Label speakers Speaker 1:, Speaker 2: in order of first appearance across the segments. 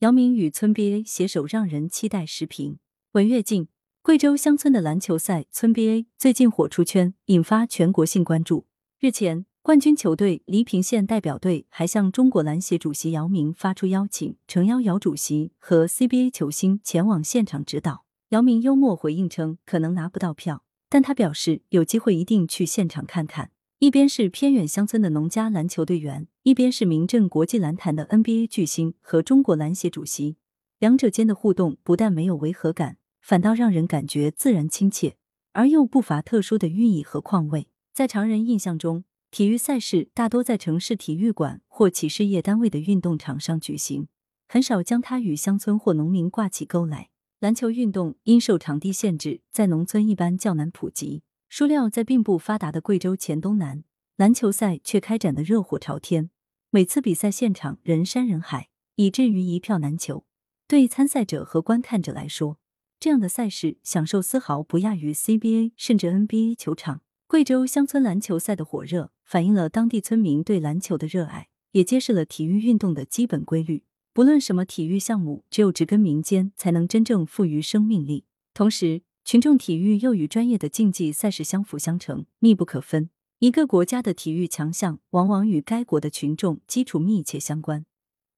Speaker 1: 姚明与村 BA 携手让人期待视频。文跃进，贵州乡村的篮球赛村 BA 最近火出圈，引发全国性关注。日前，冠军球队黎平县代表队还向中国篮协主席姚明发出邀请，诚邀姚主席和 CBA 球星前往现场指导。姚明幽默回应称，可能拿不到票，但他表示有机会一定去现场看看。一边是偏远乡村的农家篮球队员，一边是名震国际篮坛的 NBA 巨星和中国篮协主席，两者间的互动不但没有违和感，反倒让人感觉自然亲切，而又不乏特殊的寓意和况味。在常人印象中，体育赛事大多在城市体育馆或企事业单位的运动场上举行，很少将它与乡村或农民挂起钩来。篮球运动因受场地限制，在农村一般较难普及。孰料在并不发达的贵州黔东南，篮球赛却开展的热火朝天。每次比赛现场人山人海，以至于一票难求。对参赛者和观看者来说，这样的赛事享受丝毫不亚于 CBA 甚至 NBA 球场。贵州乡村篮球赛的火热，反映了当地村民对篮球的热爱，也揭示了体育运动的基本规律。不论什么体育项目，只有植根民间，才能真正赋予生命力。同时，群众体育又与专业的竞技赛事相辅相成、密不可分。一个国家的体育强项，往往与该国的群众基础密切相关。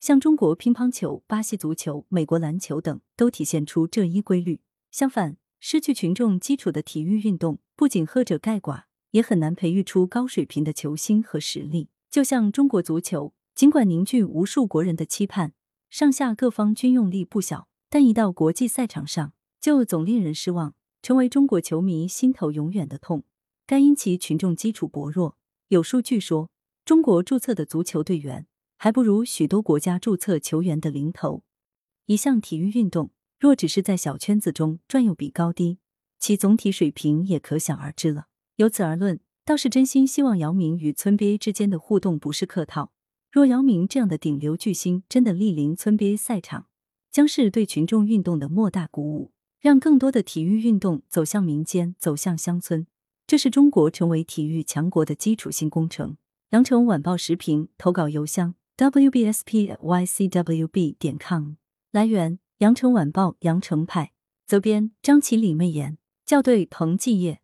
Speaker 1: 像中国乒乓球、巴西足球、美国篮球等，都体现出这一规律。相反，失去群众基础的体育运动，不仅喝者盖寡，也很难培育出高水平的球星和实力。就像中国足球，尽管凝聚无数国人的期盼，上下各方均用力不小，但一到国际赛场上，就总令人失望。成为中国球迷心头永远的痛，该因其群众基础薄弱。有数据说，中国注册的足球队员还不如许多国家注册球员的零头。一项体育运动若只是在小圈子中转悠比高低，其总体水平也可想而知了。由此而论，倒是真心希望姚明与村 BA 之间的互动不是客套。若姚明这样的顶流巨星真的莅临村 BA 赛场，将是对群众运动的莫大鼓舞。让更多的体育运动走向民间，走向乡村，这是中国成为体育强国的基础性工程。羊城晚报时评投稿邮箱：wbspycwb 点 com。来源：羊城晚报羊城派。责编：张起李媚妍。校对：彭继业。